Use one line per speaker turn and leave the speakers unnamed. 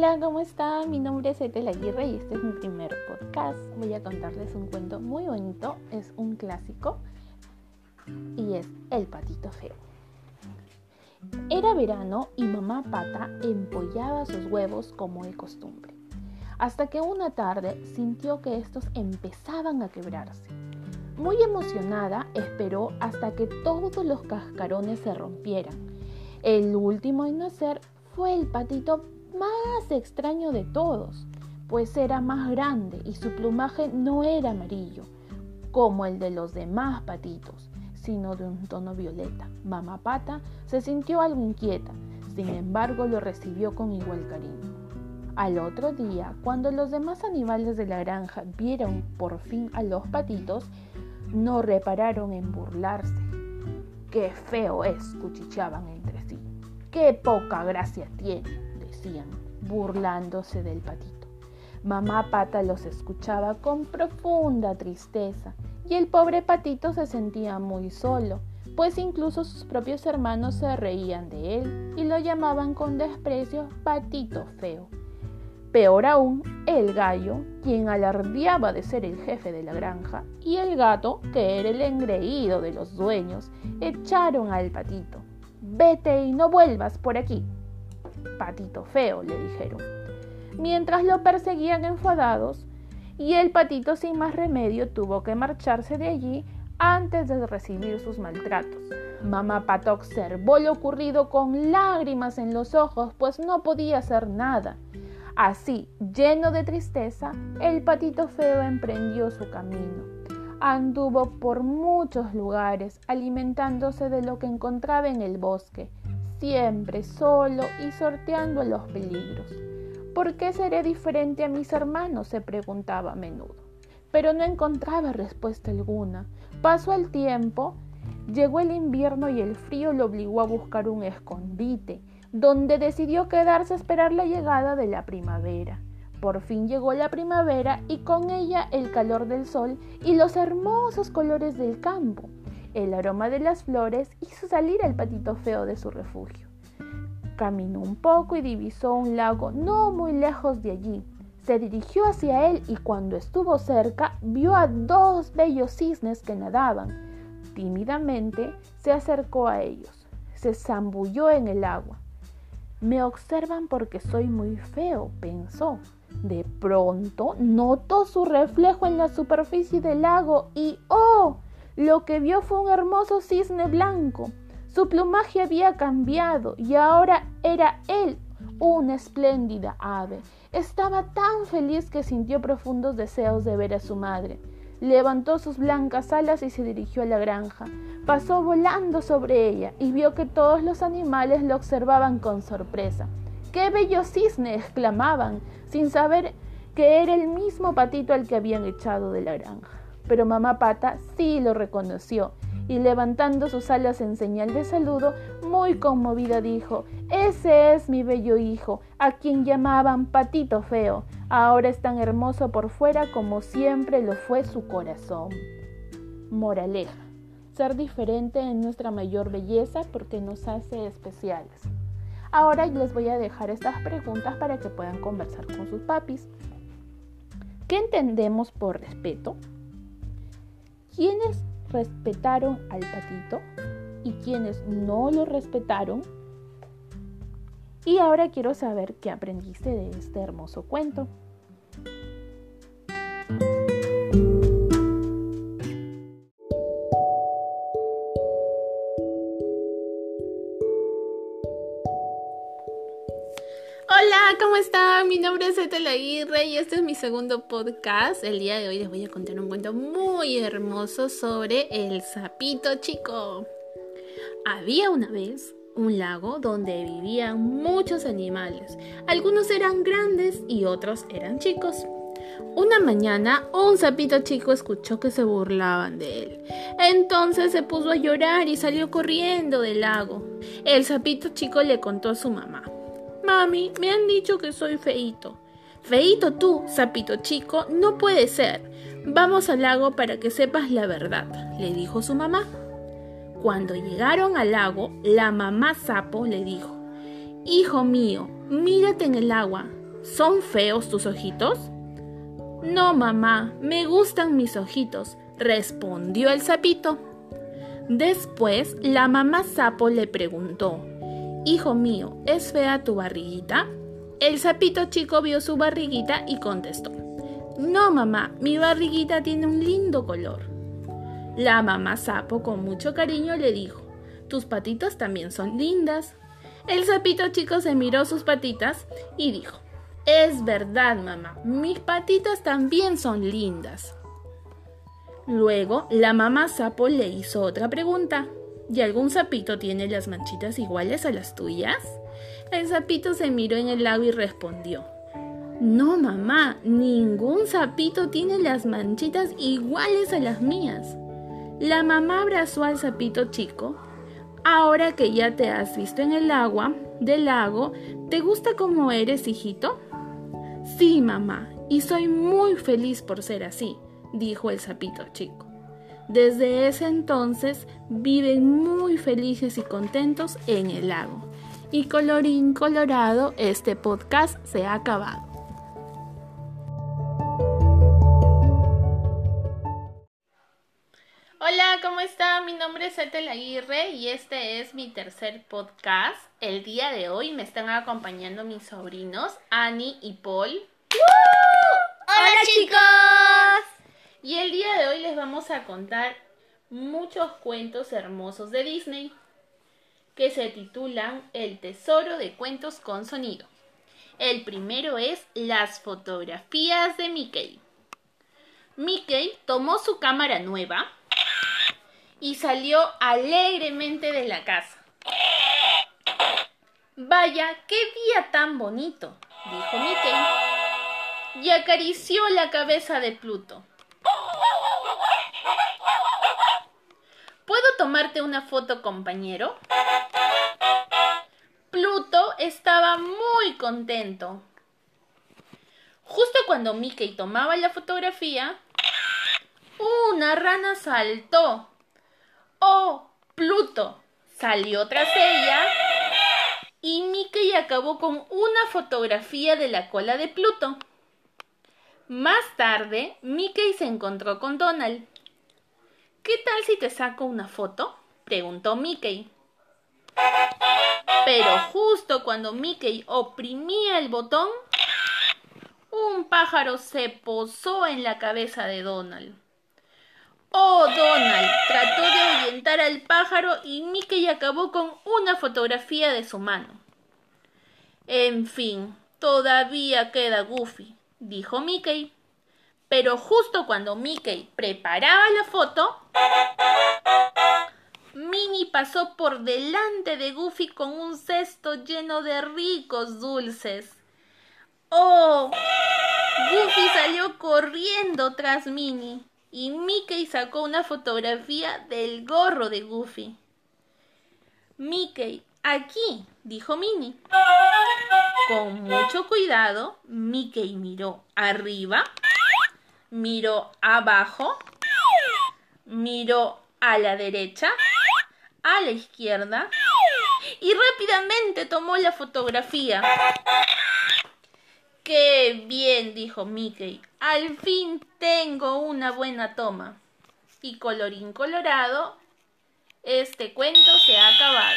Hola, ¿cómo están? Mi nombre es Etel Aguirre y este es mi primer podcast. Voy a contarles un cuento muy bonito, es un clásico y es El patito feo. Era verano y mamá pata empollaba sus huevos como de costumbre, hasta que una tarde sintió que estos empezaban a quebrarse. Muy emocionada esperó hasta que todos los cascarones se rompieran. El último en nacer fue el patito más extraño de todos, pues era más grande y su plumaje no era amarillo, como el de los demás patitos, sino de un tono violeta. Mamá Pata se sintió algo inquieta, sin embargo lo recibió con igual cariño. Al otro día, cuando los demás animales de la granja vieron por fin a los patitos, no repararon en burlarse. ¡Qué feo es! cuchicheaban entre sí. ¡Qué poca gracia tiene! Burlándose del patito. Mamá Pata los escuchaba con profunda tristeza y el pobre patito se sentía muy solo, pues incluso sus propios hermanos se reían de él y lo llamaban con desprecio patito feo. Peor aún, el gallo, quien alardeaba de ser el jefe de la granja, y el gato, que era el engreído de los dueños, echaron al patito. Vete y no vuelvas por aquí, patito feo, le dijeron, mientras lo perseguían enfadados, y el patito sin más remedio tuvo que marcharse de allí antes de recibir sus maltratos. Mamá Pato observó lo ocurrido con lágrimas en los ojos, pues no podía hacer nada. Así, lleno de tristeza, el patito feo emprendió su camino. Anduvo por muchos lugares, alimentándose de lo que encontraba en el bosque, siempre solo y sorteando los peligros. ¿Por qué seré diferente a mis hermanos? se preguntaba a menudo. Pero no encontraba respuesta alguna. Pasó el tiempo, llegó el invierno y el frío lo obligó a buscar un escondite, donde decidió quedarse a esperar la llegada de la primavera. Por fin llegó la primavera y con ella el calor del sol y los hermosos colores del campo. El aroma de las flores hizo salir al patito feo de su refugio. Caminó un poco y divisó un lago no muy lejos de allí. Se dirigió hacia él y cuando estuvo cerca vio a dos bellos cisnes que nadaban. Tímidamente se acercó a ellos. Se zambulló en el agua. Me observan porque soy muy feo, pensó. De pronto notó su reflejo en la superficie del lago y ¡oh! Lo que vio fue un hermoso cisne blanco. Su plumaje había cambiado y ahora era él una espléndida ave. Estaba tan feliz que sintió profundos deseos de ver a su madre. Levantó sus blancas alas y se dirigió a la granja. Pasó volando sobre ella y vio que todos los animales lo observaban con sorpresa. ¡Qué bello cisne! exclamaban, sin saber que era el mismo patito al que habían echado de la granja pero mamá pata sí lo reconoció y levantando sus alas en señal de saludo, muy conmovida dijo, Ese es mi bello hijo, a quien llamaban Patito Feo. Ahora es tan hermoso por fuera como siempre lo fue su corazón. Moraleja. Ser diferente es nuestra mayor belleza porque nos hace especiales. Ahora les voy a dejar estas preguntas para que puedan conversar con sus papis. ¿Qué entendemos por respeto? Quienes respetaron al patito y quienes no lo respetaron. Y ahora quiero saber qué aprendiste de este hermoso cuento. ¿Cómo están? Mi nombre es Etel Aguirre y este es mi segundo podcast. El día de hoy les voy a contar un cuento muy hermoso sobre el sapito chico. Había una vez un lago donde vivían muchos animales. Algunos eran grandes y otros eran chicos. Una mañana un sapito chico escuchó que se burlaban de él. Entonces se puso a llorar y salió corriendo del lago. El sapito chico le contó a su mamá. Mami, me han dicho que soy feito. Feito tú, sapito chico, no puede ser. Vamos al lago para que sepas la verdad, le dijo su mamá. Cuando llegaron al lago, la mamá sapo le dijo, Hijo mío, mírate en el agua. ¿son feos tus ojitos? No, mamá, me gustan mis ojitos, respondió el sapito. Después la mamá sapo le preguntó, Hijo mío, ¿es fea tu barriguita? El sapito chico vio su barriguita y contestó, No, mamá, mi barriguita tiene un lindo color. La mamá sapo con mucho cariño le dijo, Tus patitas también son lindas. El sapito chico se miró sus patitas y dijo, Es verdad, mamá, mis patitas también son lindas. Luego, la mamá sapo le hizo otra pregunta. ¿Y algún sapito tiene las manchitas iguales a las tuyas? El sapito se miró en el lago y respondió. No, mamá, ningún sapito tiene las manchitas iguales a las mías. La mamá abrazó al sapito chico. Ahora que ya te has visto en el agua del lago, ¿te gusta cómo eres, hijito? Sí, mamá, y soy muy feliz por ser así dijo el sapito chico. Desde ese entonces viven muy felices y contentos en el lago. Y colorín colorado, este podcast se ha acabado. Hola, ¿cómo está? Mi nombre es Etel Aguirre y este es mi tercer podcast. El día de hoy me están acompañando mis sobrinos Annie y Paul.
¡Hola, chicos!
Y el día de hoy les vamos a contar muchos cuentos hermosos de Disney que se titulan El Tesoro de Cuentos con Sonido. El primero es Las fotografías de Mickey. Mickey tomó su cámara nueva y salió alegremente de la casa. Vaya, qué día tan bonito, dijo Mickey, y acarició la cabeza de Pluto. Tomarte una foto, compañero? Pluto estaba muy contento. Justo cuando Mickey tomaba la fotografía, una rana saltó. ¡Oh! Pluto salió tras ella y Mickey acabó con una fotografía de la cola de Pluto. Más tarde, Mickey se encontró con Donald. ¿Qué tal si te saco una foto? preguntó Mickey. Pero justo cuando Mickey oprimía el botón, un pájaro se posó en la cabeza de Donald. Oh, Donald trató de ahuyentar al pájaro y Mickey acabó con una fotografía de su mano. En fin, todavía queda Goofy, dijo Mickey. Pero justo cuando Mickey preparaba la foto, Minnie pasó por delante de Goofy con un cesto lleno de ricos dulces. ¡Oh! Goofy salió corriendo tras Minnie y Mickey sacó una fotografía del gorro de Goofy. Mickey, aquí, dijo Minnie. Con mucho cuidado, Mickey miró arriba miró abajo, miró a la derecha, a la izquierda y rápidamente tomó la fotografía. ¡Qué bien! dijo Mickey. Al fin tengo una buena toma. Y colorín colorado, este cuento se ha acabado.